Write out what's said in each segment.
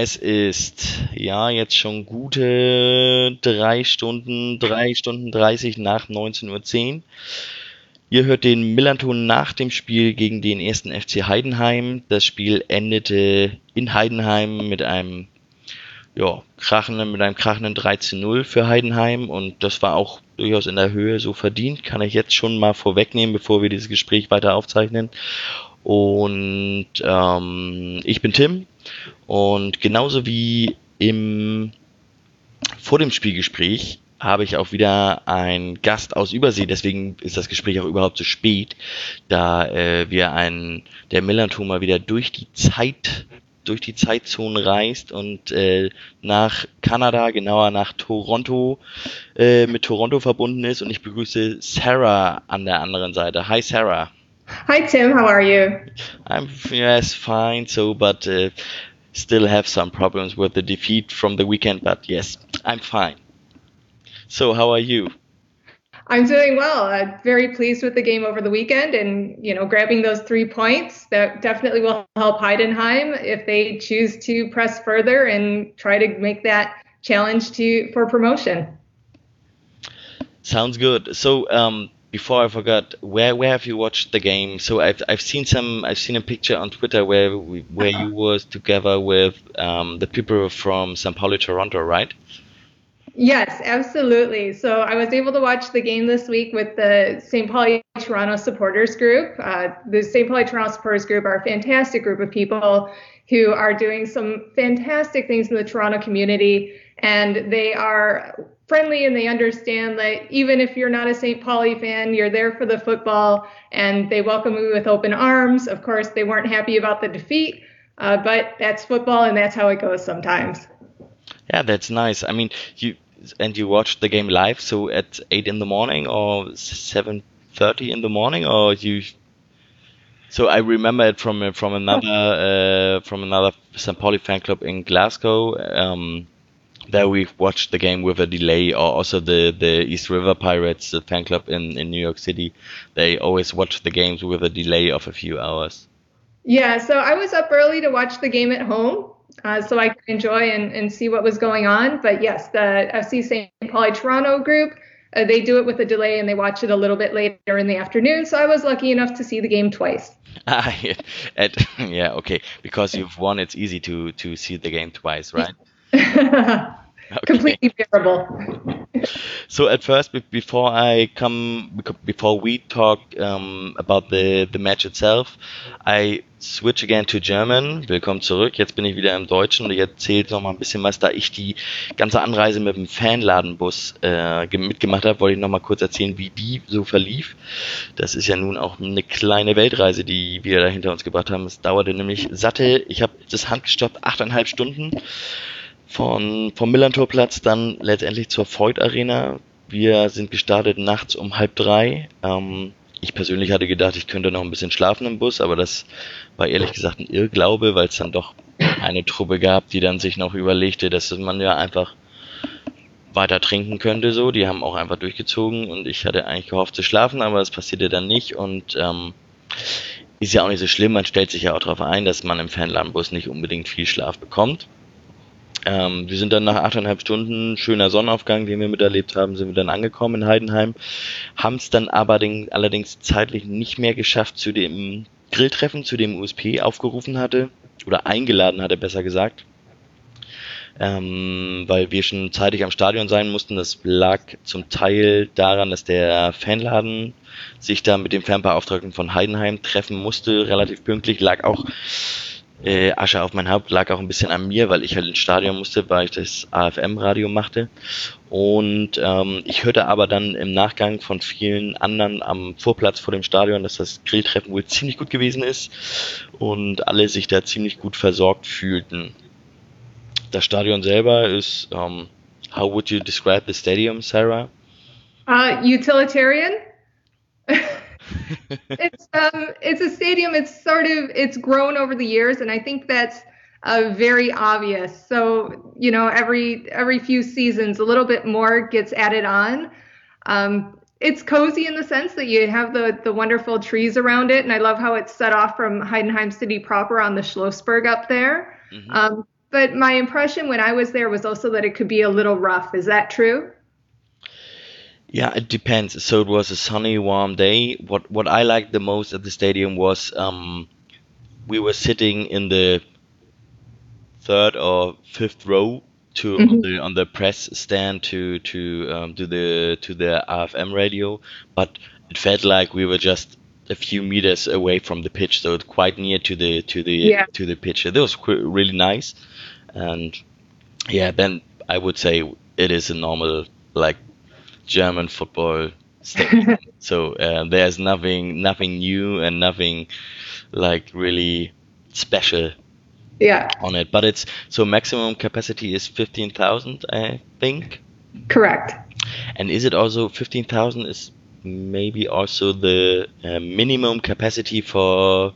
es ist ja jetzt schon gute drei Stunden, drei Stunden 30 nach 19.10 Uhr. Ihr hört den Millanton nach dem Spiel gegen den ersten FC Heidenheim. Das Spiel endete in Heidenheim mit einem ja, krachenden, mit einem krachenden 13-0 für Heidenheim und das war auch durchaus in der Höhe so verdient, kann ich jetzt schon mal vorwegnehmen, bevor wir dieses Gespräch weiter aufzeichnen. Und ähm, ich bin Tim und genauso wie im vor dem Spielgespräch habe ich auch wieder einen Gast aus Übersee, deswegen ist das Gespräch auch überhaupt so spät, da äh, wir einen, der Millanton mal wieder durch die Zeit, durch die Zeitzonen reist und äh, nach Kanada, genauer nach Toronto, äh, mit Toronto verbunden ist und ich begrüße Sarah an der anderen Seite. Hi Sarah. Hi Tim, how are you? I'm yes fine, so but uh, still have some problems with the defeat from the weekend, but yes, I'm fine. So, how are you? I'm doing well. Uh, very pleased with the game over the weekend, and you know, grabbing those three points that definitely will help Heidenheim if they choose to press further and try to make that challenge to for promotion. Sounds good. So, um, before I forgot, where where have you watched the game? So I've I've seen some I've seen a picture on Twitter where we, where you were together with um, the people from St. Pauli, Toronto, right? Yes, absolutely. So I was able to watch the game this week with the St. Pauli Toronto supporters group. Uh, the St. Pauli Toronto supporters group are a fantastic group of people who are doing some fantastic things in the Toronto community, and they are friendly and they understand that even if you're not a St. Pauli fan, you're there for the football, and they welcome you with open arms. Of course, they weren't happy about the defeat, uh, but that's football, and that's how it goes sometimes. Yeah, that's nice. I mean, you and you watched the game live, so at eight in the morning or seven thirty in the morning, or you. So I remember it from from another uh, from another St. Pauli fan club in Glasgow. Um, there we watched the game with a delay, or also the the East River Pirates the fan club in in New York City. They always watch the games with a delay of a few hours. Yeah, so I was up early to watch the game at home uh, so I could enjoy and, and see what was going on. But yes, the FC St. Pauli Toronto group, uh, they do it with a delay and they watch it a little bit later in the afternoon. So I was lucky enough to see the game twice. Ah, yeah, yeah okay. Because you've won, it's easy to to see the game twice, right? okay. Completely bearable. so at first, before I come, before we talk um, about the the match itself, I switch again to German. Willkommen zurück. Jetzt bin ich wieder im Deutschen und ich erzähle noch mal ein bisschen was. Da ich die ganze Anreise mit dem Fanladenbus äh, mitgemacht habe, wollte ich noch mal kurz erzählen, wie die so verlief. Das ist ja nun auch eine kleine Weltreise, die wir da hinter uns gebracht haben. Es dauerte nämlich satte, ich habe das handgestoppt, achteinhalb Stunden von, vom Millantorplatz dann letztendlich zur Voigt Arena. Wir sind gestartet nachts um halb drei. Ähm, ich persönlich hatte gedacht, ich könnte noch ein bisschen schlafen im Bus, aber das war ehrlich gesagt ein Irrglaube, weil es dann doch eine Truppe gab, die dann sich noch überlegte, dass man ja einfach weiter trinken könnte so. Die haben auch einfach durchgezogen und ich hatte eigentlich gehofft zu schlafen, aber es passierte dann nicht und ähm, ist ja auch nicht so schlimm. Man stellt sich ja auch darauf ein, dass man im Fanlandbus nicht unbedingt viel Schlaf bekommt. Ähm, wir sind dann nach achteinhalb Stunden, schöner Sonnenaufgang, den wir miterlebt haben, sind wir dann angekommen in Heidenheim, haben es dann aber den, allerdings zeitlich nicht mehr geschafft zu dem Grilltreffen, zu dem USP aufgerufen hatte, oder eingeladen hatte, besser gesagt. Ähm, weil wir schon zeitig am Stadion sein mussten. Das lag zum Teil daran, dass der Fanladen sich da mit dem Fernbeauftragten von Heidenheim treffen musste, relativ pünktlich, lag auch äh, Asche auf mein Haupt lag auch ein bisschen an mir, weil ich halt ins Stadion musste, weil ich das AFM-Radio machte. Und ähm, ich hörte aber dann im Nachgang von vielen anderen am Vorplatz vor dem Stadion, dass das Grilltreffen wohl ziemlich gut gewesen ist und alle sich da ziemlich gut versorgt fühlten. Das Stadion selber ist, um, ähm, how would you describe the stadium, Sarah? Uh, utilitarian. It's um it's a stadium it's sort of it's grown over the years and i think that's uh, very obvious. So you know, every every few seasons, a little bit more gets added on. Um, it's cozy in the sense that you have the the wonderful trees around it, and I love how it's set off from Heidenheim City proper on the Schlossberg up there. Mm-hmm. Um, but my impression when I was there was also that it could be a little rough. Is that true? Yeah, it depends. So it was a sunny, warm day. What what I liked the most at the stadium was um, we were sitting in the third or fifth row to mm-hmm. on, the, on the press stand to to um, do the to the AFM radio, but it felt like we were just a few meters away from the pitch, so quite near to the to the yeah. to the pitch. That was really nice, and yeah, then I would say it is a normal like German football stadium. so uh, there's nothing nothing new and nothing like really special yeah. on it. But it's so maximum capacity is 15,000 I think. Correct. And is it also 15,000 is maybe also the uh, minimum capacity for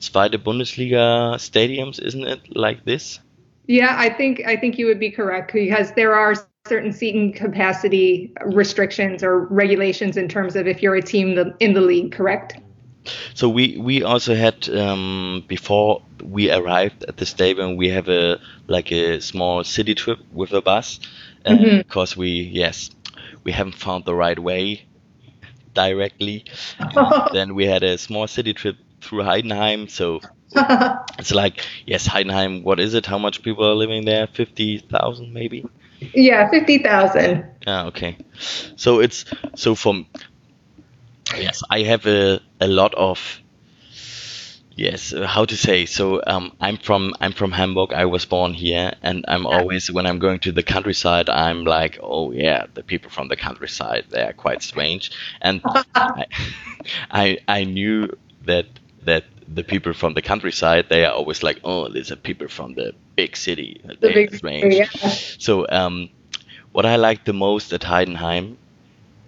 zweite Bundesliga stadiums isn't it like this? Yeah I think I think you would be correct because there are certain seating capacity restrictions or regulations in terms of if you're a team in the league, correct? So we we also had um, before we arrived at the stadium, we have a like a small city trip with a bus, mm-hmm. because we yes we haven't found the right way directly. then we had a small city trip through Heidenheim, so it's like yes Heidenheim. What is it? How much people are living there? Fifty thousand maybe. Yeah, fifty thousand. Ah, okay. So it's so from yes, I have a a lot of yes how to say so um, i'm from i'm from hamburg i was born here and i'm always when i'm going to the countryside i'm like oh yeah the people from the countryside they are quite strange and I, I i knew that that the people from the countryside they are always like oh these are people from the big city the big range yeah. so um, what i like the most at heidenheim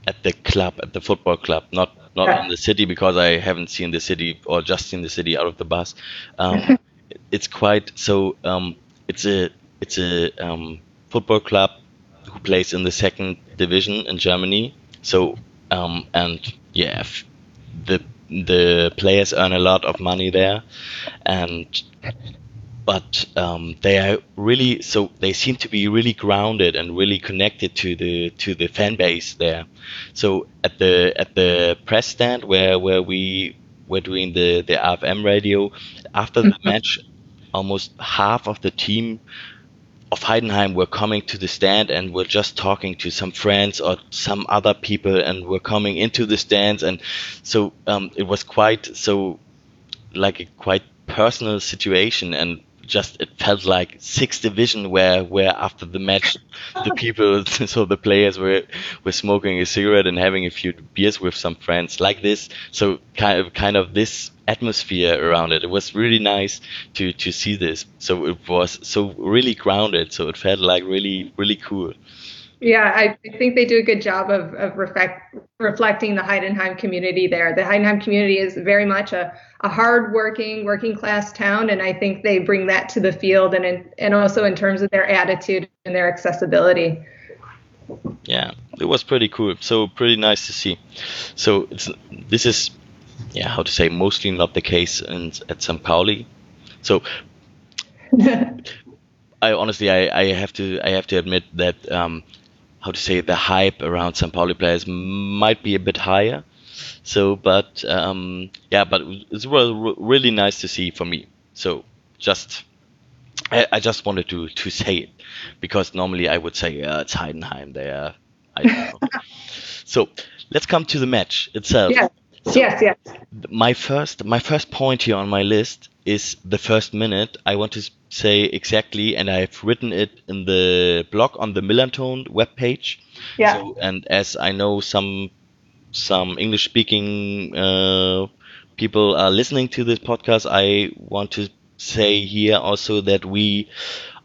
at the club at the football club not not yeah. in the city because i haven't seen the city or just seen the city out of the bus um, it's quite so um, it's a it's a um, football club who plays in the second division in germany so um, and yeah the the players earn a lot of money there, and but um, they are really so they seem to be really grounded and really connected to the to the fan base there. So at the at the press stand where where we were doing the the AFM radio after the mm-hmm. match, almost half of the team of Heidenheim were coming to the stand and were just talking to some friends or some other people and were coming into the stands. And so um, it was quite so like a quite personal situation. And just it felt like sixth division where where after the match the people so the players were were smoking a cigarette and having a few beers with some friends like this. So kind of kind of this atmosphere around it. It was really nice to to see this. So it was so really grounded. So it felt like really really cool yeah, I think they do a good job of, of reflect, reflecting the Heidenheim community there. The Heidenheim community is very much a, a hard-working, working-class town, and I think they bring that to the field, and in, and also in terms of their attitude and their accessibility. Yeah, it was pretty cool. So pretty nice to see. So it's this is, yeah, how to say, mostly not the case in, at St. Pauli. So I honestly, I, I have to, I have to admit that. Um, how to say the hype around St. Pauli players might be a bit higher. So, but um, yeah, but it's really, really nice to see for me. So, just I, I, just wanted to to say it because normally I would say yeah, it's Heidenheim. There, I don't know. so let's come to the match itself. Yeah. So yes, yes. My first my first point here on my list is the first minute. I want to say exactly, and I've written it in the blog on the Millerntor webpage. Yeah. So, and as I know some some English speaking uh, people are listening to this podcast, I want to say here also that we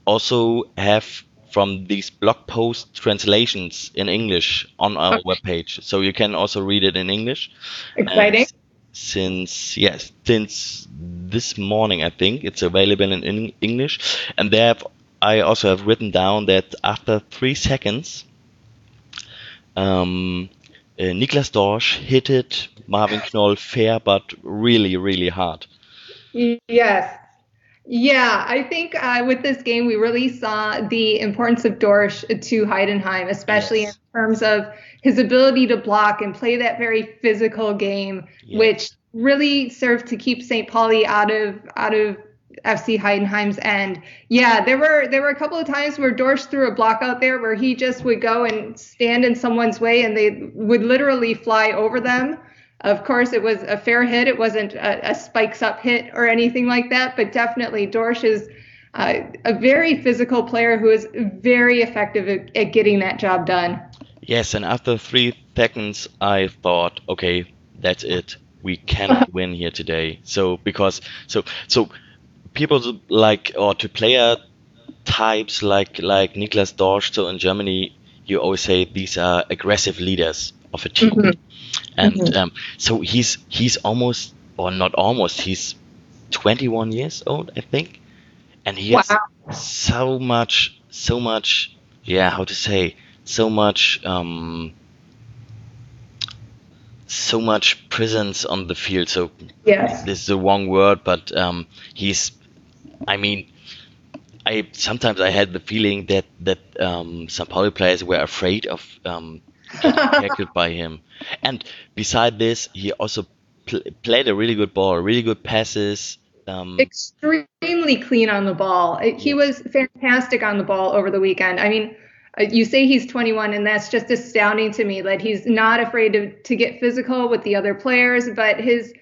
also have from these blog post translations in English on our okay. webpage, so you can also read it in English. Exciting. And since yes, since this morning, I think. It's available in, in English. And there I also have written down that after three seconds, um, uh, Niklas Dorsch hit it Marvin Knoll fair, but really, really hard. Yes. Yeah, I think uh, with this game, we really saw the importance of Dorsch to Heidenheim, especially yes. in terms of his ability to block and play that very physical game, yes. which really served to keep St. Pauli out of out of FC Heidenheim's end. Yeah, there were there were a couple of times where Dorsch threw a block out there where he just would go and stand in someone's way and they would literally fly over them. Of course, it was a fair hit. It wasn't a, a spikes up hit or anything like that, but definitely Dorsch is uh, a very physical player who is very effective at, at getting that job done. Yes, and after three seconds, I thought, okay, that's it. We cannot win here today. So because so so people like or to player types like like Niklas Dorsch. So in Germany, you always say these are aggressive leaders of a team, mm-hmm. And mm-hmm. Um, so he's he's almost or not almost he's 21 years old, I think, and he wow. has so much so much yeah how to say so much um, so much presence on the field. So yes. this is the wrong word, but um, he's I mean, I sometimes I had the feeling that that um. Pauli players were afraid of um, tackled by him. And beside this, he also pl- played a really good ball, really good passes. Um, Extremely clean on the ball. He was fantastic on the ball over the weekend. I mean, uh, you say he's 21, and that's just astounding to me that he's not afraid to, to get physical with the other players, but his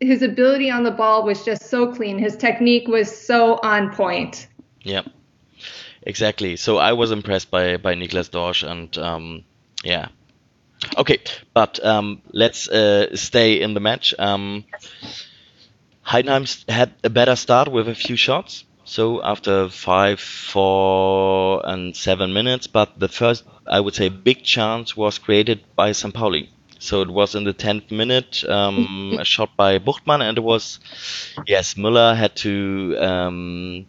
his ability on the ball was just so clean. His technique was so on point. Yeah, exactly. So I was impressed by by Niklas Dorsch, and um, yeah. Okay, but um, let's uh, stay in the match. Um, Heidenheim had a better start with a few shots. So after five, four, and seven minutes, but the first, I would say, big chance was created by St. Pauli. So it was in the 10th minute, um, a shot by Buchtmann, and it was, yes, Müller had to um,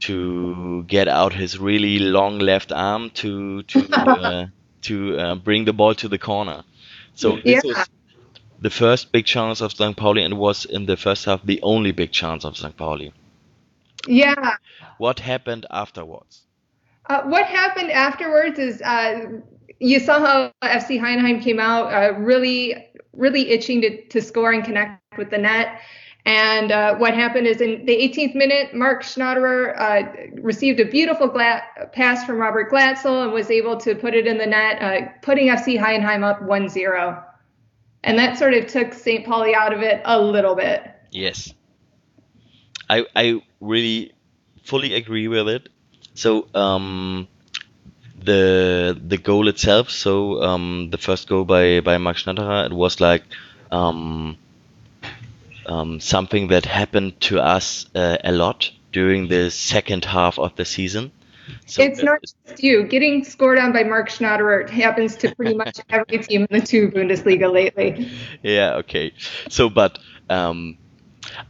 to get out his really long left arm to to uh, to uh, bring the ball to the corner. So this yeah. was the first big chance of St. Pauli, and was in the first half the only big chance of St. Pauli. Yeah. What happened afterwards? Uh, what happened afterwards is uh, you saw how FC Heidenheim came out uh, really, really itching to, to score and connect with the net. And uh, what happened is in the 18th minute, Mark Schnatterer uh, received a beautiful gla- pass from Robert Glatzel and was able to put it in the net, uh, putting FC Heidenheim up 1 0. And that sort of took St. Pauli out of it a little bit. Yes. I, I really fully agree with it. So, um, the the goal itself. So um, the first goal by by Mark Schnatterer, it was like um, um, something that happened to us uh, a lot during the second half of the season. So it's not just you. Getting scored on by Mark Schnatterer happens to pretty much every team in the two Bundesliga lately. Yeah. Okay. So, but um,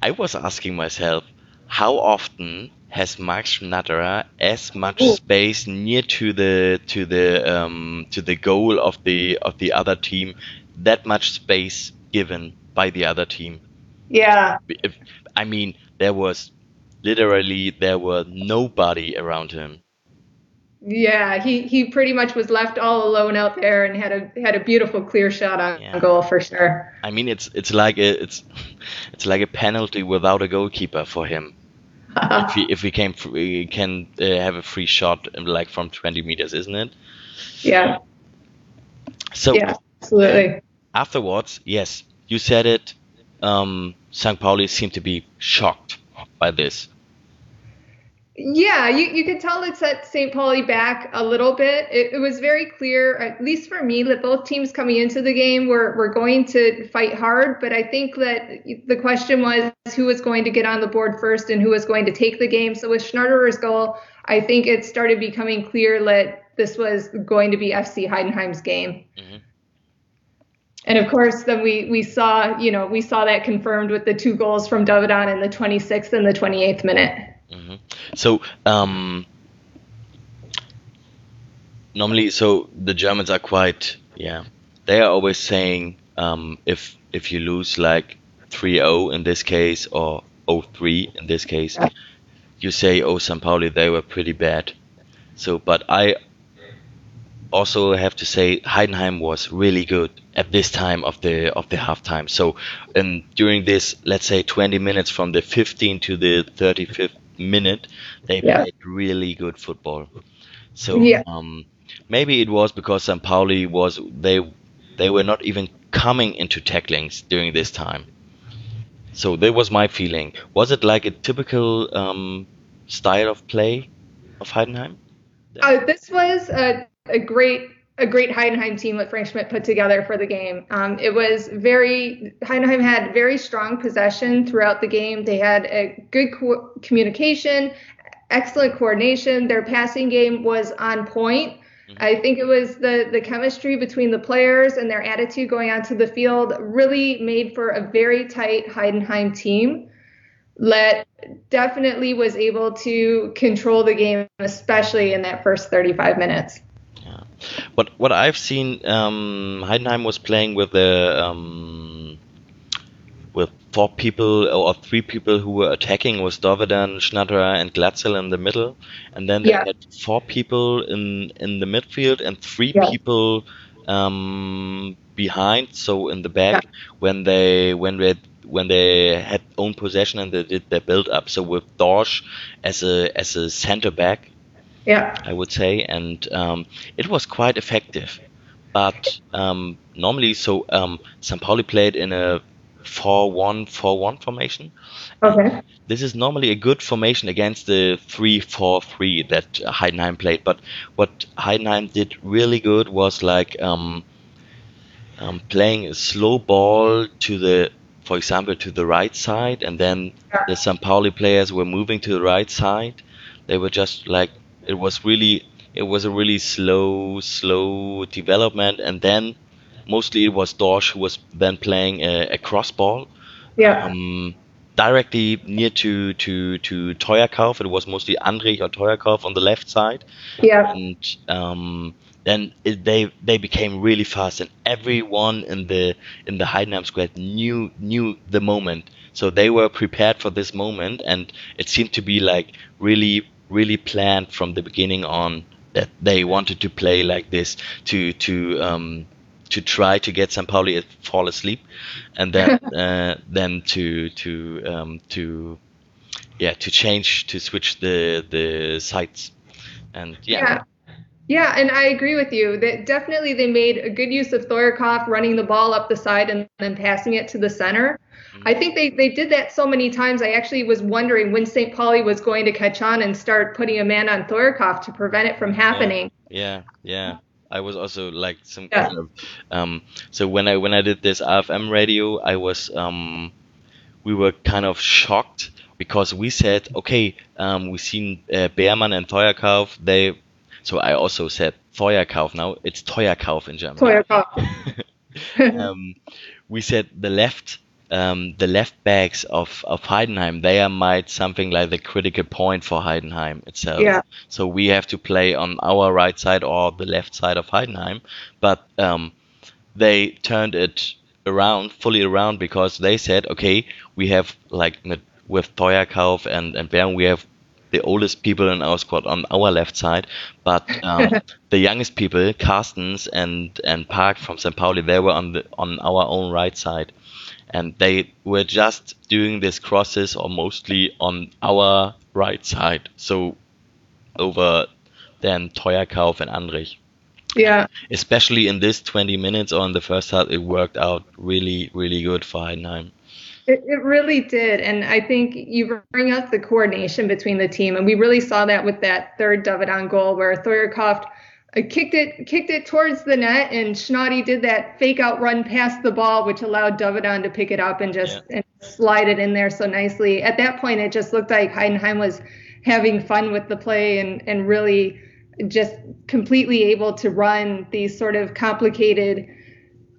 I was asking myself, how often has Mark Schnatterer as much Ooh. space near to the to the um, to the goal of the of the other team, that much space given by the other team. Yeah. If, I mean, there was literally there were nobody around him. Yeah, he he pretty much was left all alone out there and had a had a beautiful clear shot on yeah. goal for sure. I mean, it's it's like a it's it's like a penalty without a goalkeeper for him if we if we can we can uh, have a free shot like from 20 meters, isn't it? Yeah. So yeah, absolutely. Afterwards, yes, you said it. Um, St. Pauli seemed to be shocked by this. Yeah, you, you could tell it set St. Pauli back a little bit. It, it, was very clear, at least for me, that both teams coming into the game were, were going to fight hard. But I think that the question was who was going to get on the board first and who was going to take the game. So with Schnatterer's goal, I think it started becoming clear that this was going to be FC Heidenheim's game. Mm-hmm. And of course, then we we saw you know we saw that confirmed with the two goals from Dovedan in the 26th and the 28th minute. Mm-hmm. So um, normally, so the Germans are quite yeah. They are always saying um, if if you lose like 3-0 in this case or 0-3 in this case, yeah. you say oh St. Pauli they were pretty bad. So, but I also have to say Heidenheim was really good at this time of the of the halftime. So, and during this, let's say 20 minutes from the 15 to the 35th minute, they yeah. played really good football. So, yeah. um, maybe it was because St. Pauli was they they were not even coming into tacklings during this time. So that was my feeling. Was it like a typical um, style of play of Heidenheim? Uh, this was a a great a great Heidenheim team that Frank Schmidt put together for the game. Um, it was very Heidenheim had very strong possession throughout the game. They had a good co- communication, excellent coordination. Their passing game was on point. Mm-hmm. I think it was the the chemistry between the players and their attitude going onto the field really made for a very tight Heidenheim team that definitely was able to control the game, especially in that first 35 minutes. What what I've seen, um, Heidenheim was playing with the um, with four people or three people who were attacking was Dovedan, Schnatterer, and Glatzel in the middle, and then they yeah. had four people in in the midfield and three yeah. people um, behind, so in the back yeah. when they when they when they had own possession and they did their build up. So with Dorsch as a as a center back yeah. I would say, and um, it was quite effective. But um, normally, so um, St. Pauli played in a 4-1-4-1 formation. Okay. This is normally a good formation against the 3-4-3 that Heidenheim played. But what Heidenheim did really good was like um, um, playing a slow ball to the, for example, to the right side, and then yeah. the St. Pauli players were moving to the right side. They were just like it was really it was a really slow slow development. And then mostly it was Dorsch who was then playing a, a cross ball. Yeah. Um, directly near to to to Theuerkauf it was mostly Andrich or Theuerkauf on the left side. Yeah. And um, then it, they they became really fast. And everyone in the in the Heidenheim squad knew knew the moment. So they were prepared for this moment. And it seemed to be like really really planned from the beginning on that they wanted to play like this to to um, to try to get St. Pauli to fall asleep, and then uh, then to to um, to yeah to change to switch the the sides, and yeah. yeah. Yeah, and I agree with you that definitely they made a good use of Theuerkauf running the ball up the side and then passing it to the center. I think they, they did that so many times. I actually was wondering when St. Pauli was going to catch on and start putting a man on Theuerkauf to prevent it from happening. Yeah, yeah. yeah. I was also like some yeah. kind of um, so when I when I did this AFM radio, I was um, we were kind of shocked because we said okay, um, we seen uh, Beermann and Theuerkauf. They so I also said Feuerkauf now. It's Theuerkauf in German. Theuerkauf. um, we said the left um, the left backs of, of Heidenheim, they are might something like the critical point for Heidenheim itself. Yeah. So we have to play on our right side or the left side of Heidenheim, but um, they turned it around, fully around, because they said, okay, we have like with Theuerkauf and and Bern, we have the oldest people in our squad on our left side, but um, the youngest people, Carstens and and Park from St. Pauli, they were on the on our own right side and they were just doing these crosses or mostly on our right side, so over then Theuerkauf and Andrich. Yeah. Especially in this 20 minutes or in the first half, it worked out really, really good for Heidenheim. It, it really did. And I think you bring up the coordination between the team. And we really saw that with that third Dovedan goal where Theuerkauf I kicked it kicked it towards the net, and Schnotty did that fake out run past the ball, which allowed Dovedan to pick it up and just yeah. and slide it in there so nicely. At that point, it just looked like Heidenheim was having fun with the play and and really just completely able to run these sort of complicated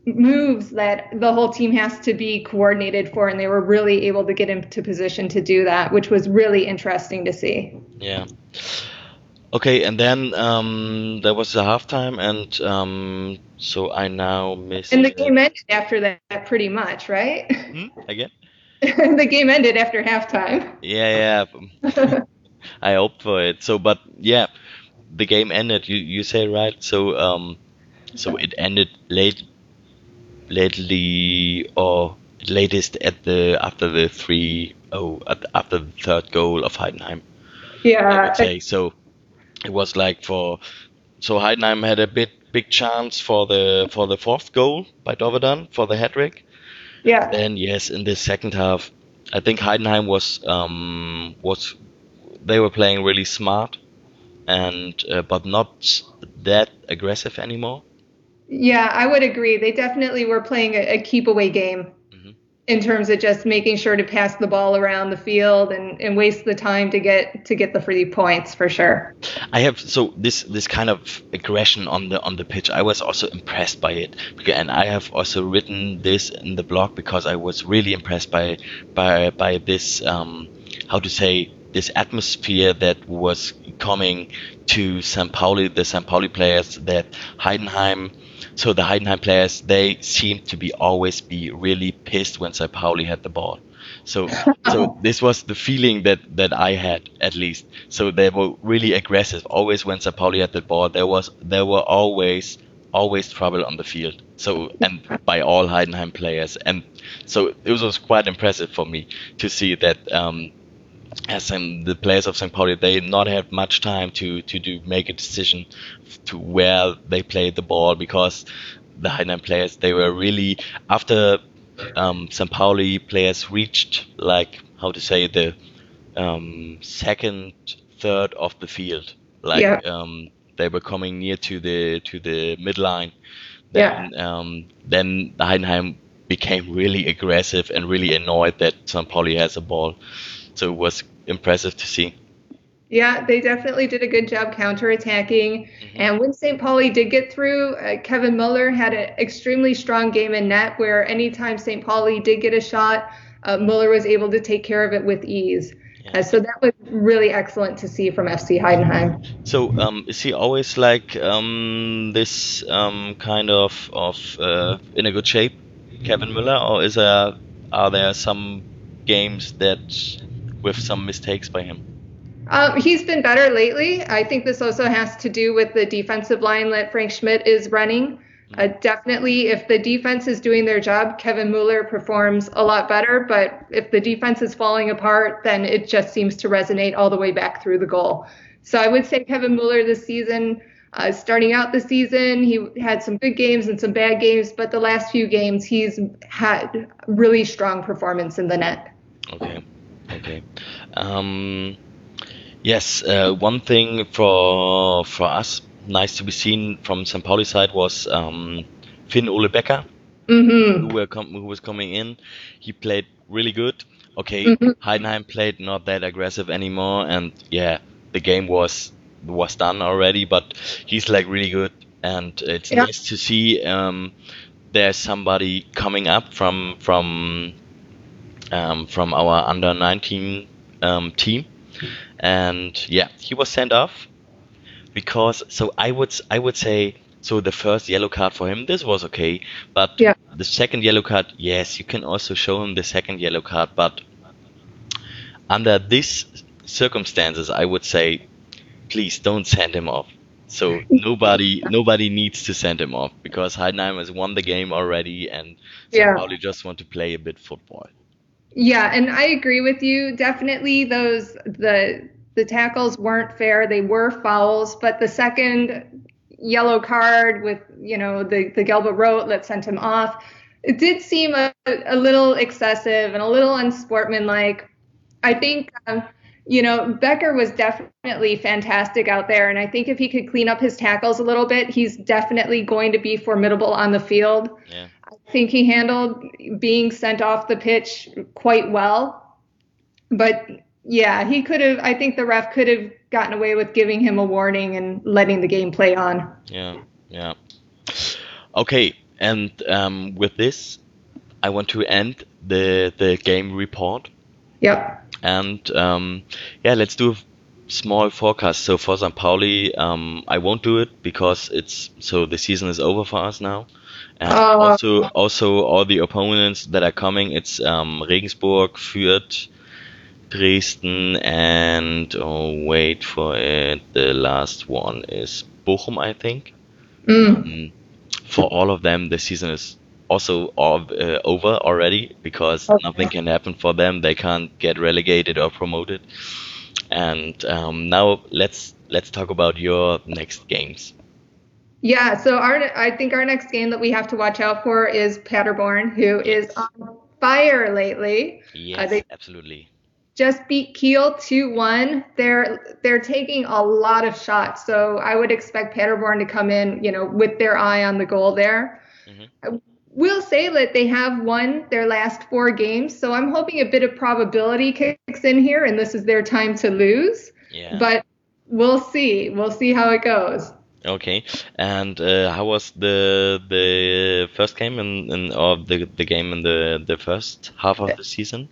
moves that the whole team has to be coordinated for, and they were really able to get into position to do that, which was really interesting to see. Yeah. Okay, and then um, there was a halftime, and um, so I now missed. And the game ended after that, pretty much, right? Hmm? Again? the game ended after halftime. Yeah, yeah. I hoped for it. So, but yeah, the game ended. You you say right. So um, so it ended late, lately or latest at the after the three oh at, after the third goal of Heidenheim. Yeah. I would say so. It was like for so Heidenheim had a bit big chance for the for the fourth goal by Dovedan for the hat trick. Yeah. Then yes, in the second half, I think Heidenheim was um, was they were playing really smart, and uh, but not that aggressive anymore. Yeah, I would agree. They definitely were playing a, a keep away game. In terms of just making sure to pass the ball around the field and, and waste the time to get to get the free points for sure. I have so this this kind of aggression on the on the pitch. I was also impressed by it, and I have also written this in the blog because I was really impressed by by by this um, how to say this atmosphere that was coming to San Pauli, the San Pauli players. That Heidenheim, so the Heidenheim players, they seemed to be always be really pissed when. Pauli had the ball. So, so this was the feeling that that I had at least. So they were really aggressive. Always when St. Pauli had the ball, there was there were always always trouble on the field. So and by all Heidenheim players, and so it was quite impressive for me to see that. Um, as in the players of St. Pauli, they not have much time to to do make a decision to where they played the ball because the Heidenheim players they were really after um, St. Pauli players reached like how to say the um, second third of the field, like Yeah. um, they were coming near to the to the midline. Yeah. Then, um, then the Heidenheim became really aggressive and really annoyed that St. Pauli has a ball. So it was impressive to see. Yeah, they definitely did a good job counterattacking. And when St. Pauli did get through, uh, Kevin Muller had an extremely strong game in net where anytime St. Pauli did get a shot, uh, Muller was able to take care of it with ease. Uh, so that was really excellent to see from FC Heidenheim. So um, is he always like um, this um, kind of of uh, in a good shape, Kevin Müller, or is there are there some games that with some mistakes by him? Um, he's been better lately. I think this also has to do with the defensive line that Frank Schmidt is running. Uh, definitely, if the defense is doing their job, Kevin Mueller performs a lot better. But if the defense is falling apart, then it just seems to resonate all the way back through the goal. So I would say Kevin Mueller this season, uh, starting out the season, he had some good games and some bad games, but the last few games, he's had really strong performance in the net. Okay, okay. Um, yes, uh, one thing for for us, nice to be seen from St. Pauli side was um, Finn Ole Becker, hmm who were com- who was coming in. He played really good. Okay, Mhm. Heidenheim played not that aggressive anymore, and yeah, the game was was done already. But he's like really good, and it's Yeah. nice to see um, there's somebody coming up from from um, from our under 19 um, team, and yeah, he was sent off because. So I would I would say so the first yellow card for him this was okay, but Yeah. the second yellow card yes you can also show him the second yellow card, but under these circumstances I would say please don't send him off. So nobody nobody needs to send him off because Heidenheim has won the game already and St. Yeah. Pauli just want to play a bit football. Yeah, and I agree with you. Definitely those the the tackles weren't fair. They were fouls, but the second yellow card with, you know, the the Gelba Rote that sent him off, it did seem a, a little excessive and a little unsportsmanlike. I think um, you know, Becker was definitely fantastic out there, and I think if he could clean up his tackles a little bit, he's definitely going to be formidable on the field. Yeah. I think he handled being sent off the pitch quite well. But yeah, he could have, I think the ref could have gotten away with giving him a warning and letting the game play on. Yeah, yeah. Okay, and um, with this, I want to end the the game report. Yep. And um, yeah, let's do a small forecast. So for St. Pauli, um, I won't do it because it's so the season is over for us now. And Oh. also, also all the opponents that are coming, it's um, Regensburg, Fürth, Dresden, and oh wait for it, the last one is Bochum, I think. Mm. Mm. For all of them, the season is also all, uh, over already because Okay. nothing can happen for them. They can't get relegated or promoted. And um, now let's let's talk about your next games. Yeah, so our I think our next game that we have to watch out for is Paderborn, who is on fire lately. Yes, they- absolutely. Just beat Kiel 2-1. They're they're taking a lot of shots. So I would expect Paderborn to come in, you know, with their eye on the goal there. Mhm. I will say that they have won their last four games, so I'm hoping a bit of probability kicks in here and this is their time to lose. Yeah. But we'll see. We'll see how it goes. Okay. And uh, how was the the first game in, in or the the game in the the first half of the season?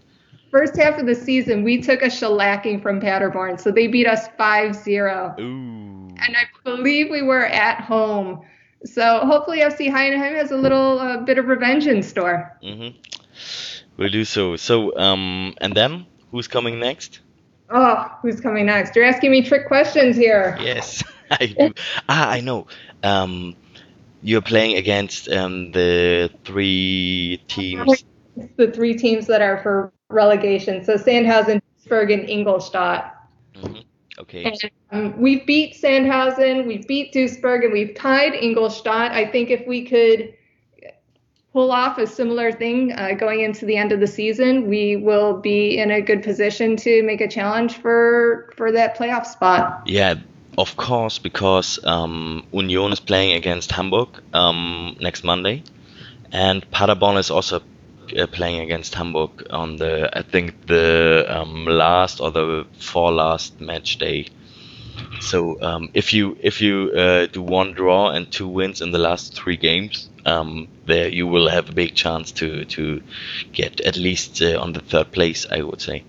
First half of the season, we took a shellacking from Paderborn, so they beat us 5-0. Ooh. And I believe we were at home. So hopefully FC Heidenheim has a little uh, bit of revenge in store. Mm-hmm. We'll do so. So, um, and then who's coming next? Oh, who's coming next? You're asking me trick questions here. Yes, I do. ah, I know. Um, you're playing against um the three teams. The three teams that are for relegation. So Sandhausen, Duisburg, and Ingolstadt. Mhm. Okay. And um, we've beat Sandhausen, we've beat Duisburg, and we've tied Ingolstadt. I think if we could pull off a similar thing uh, going into the end of the season, we will be in a good position to make a challenge for for that playoff spot. Yeah, of course, because um, Union is playing against Hamburg um, next Monday, and Paderborn is also uh, playing against Hamburg on the I think the um, last or the four last match day. So um, if you if you uh, do one draw and two wins in the last three games, um, there you will have a big chance to to get at least uh, on the third place. I would say.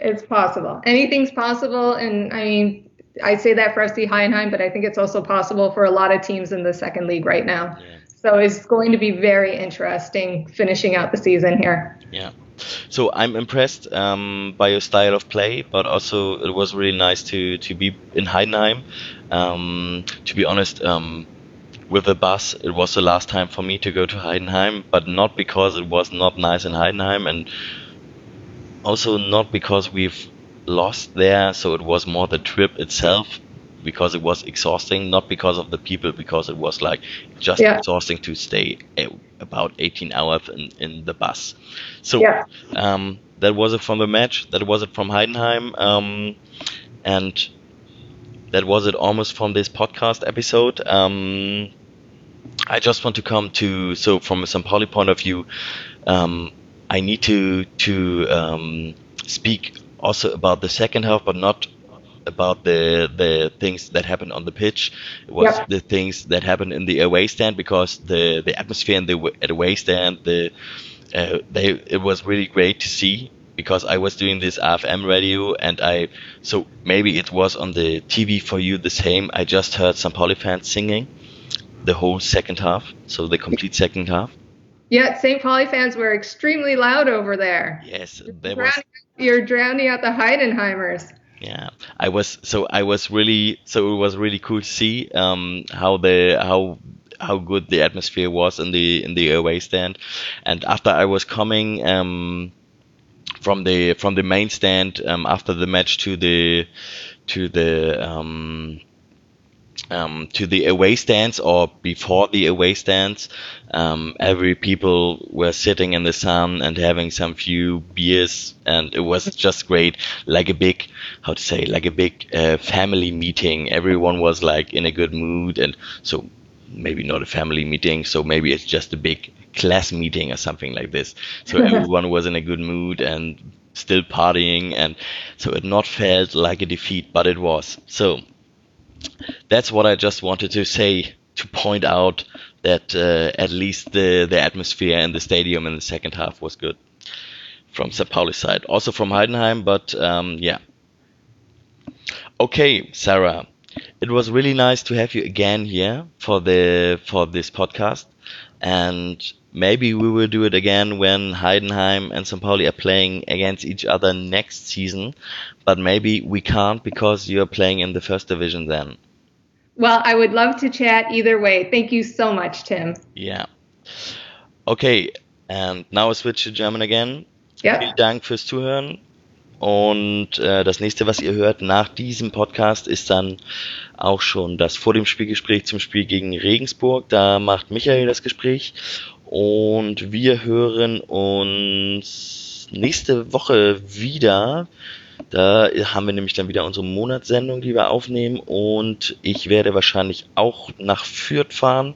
It's possible. Anything's possible, and I mean, I say that for SC Heidenheim, but I think it's also possible for a lot of teams in the second league right now. Yeah. So it's going to be very interesting finishing out the season here. Yeah. So I'm impressed um, by your style of play, but also it was really nice to, to be in Heidenheim. Um, to be honest, um, with the bus, it was the last time for me to go to Heidenheim, but not because it was not nice in Heidenheim, and also not because we've lost there. So it was more the trip itself, because it was exhausting, not because of the people, because it was like just Yeah. exhausting to stay a, about 18 hours in, in the bus. So Yeah. um, that was it from the match. That was it from Heidenheim. Um, and that was it almost from this podcast episode. Um, I just want to come to so from a St. Pauli point of view, um, I need to to um, speak also about the second half, but not about the the things that happened on the pitch. It was Yep. the things that happened in the away stand because the the atmosphere in the away stand the uh, they it was really great to see because I was doing this AFM radio and I so maybe it was on the TV for you the same. I just heard some Pauli fans singing the whole second half, so the complete second half. Yeah, St. Pauli fans were extremely loud over there. Yes, there was You're drowning out the Heidenheimers. Yeah, I was so I was really so it was really cool to see um, how the how how good the atmosphere was in the in the away stand, and after I was coming um, from the from the main stand um, after the match to the to the um, um, to the away stands or before the away stands, um, every people were sitting in the sun and having some few beers, and it was just great, like a big, how to say, like a big uh, family meeting. Everyone was like in a good mood, and so maybe not a family meeting, so maybe it's just a big class meeting or something like this. So everyone was in a good mood and still partying, and so it not felt like a defeat, but it was. So that's what I just wanted to say to point out that uh, at least the the atmosphere in the stadium in the second half was good from St. Pauli side, also from Heidenheim, but um, yeah. Okay, Sarah, it was really nice to have you again here for the for this podcast, and maybe we will do it again when Heidenheim and St. Pauli are playing against each other next season, but maybe we can't because you're playing in the first division then. Well, I would love to chat either way. Thank you so much, Tim. Yeah. Okay, and now I switch to German again. Ja. Vielen Dank fürs Zuhören. Und äh, das nächste, was ihr hört nach diesem Podcast, ist dann auch schon das vor dem Spielgespräch zum Spiel gegen Regensburg. Da macht Michael das Gespräch. Und wir hören uns nächste Woche wieder. Da haben wir nämlich dann wieder unsere Monatssendung, die wir aufnehmen. Und ich werde wahrscheinlich auch nach Fürth fahren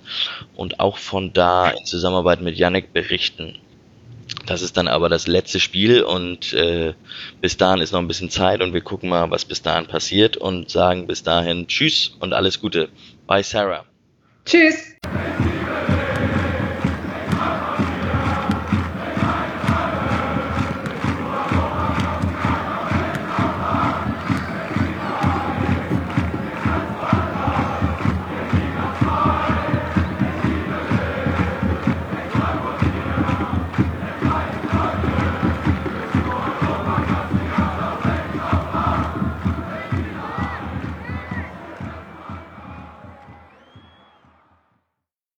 und auch von da in Zusammenarbeit mit Yannick berichten. Das ist dann aber das letzte Spiel und äh, bis dahin ist noch ein bisschen Zeit und wir gucken mal, was bis dahin passiert und sagen bis dahin Tschüss und alles Gute. Bye, Sarah. Tschüss.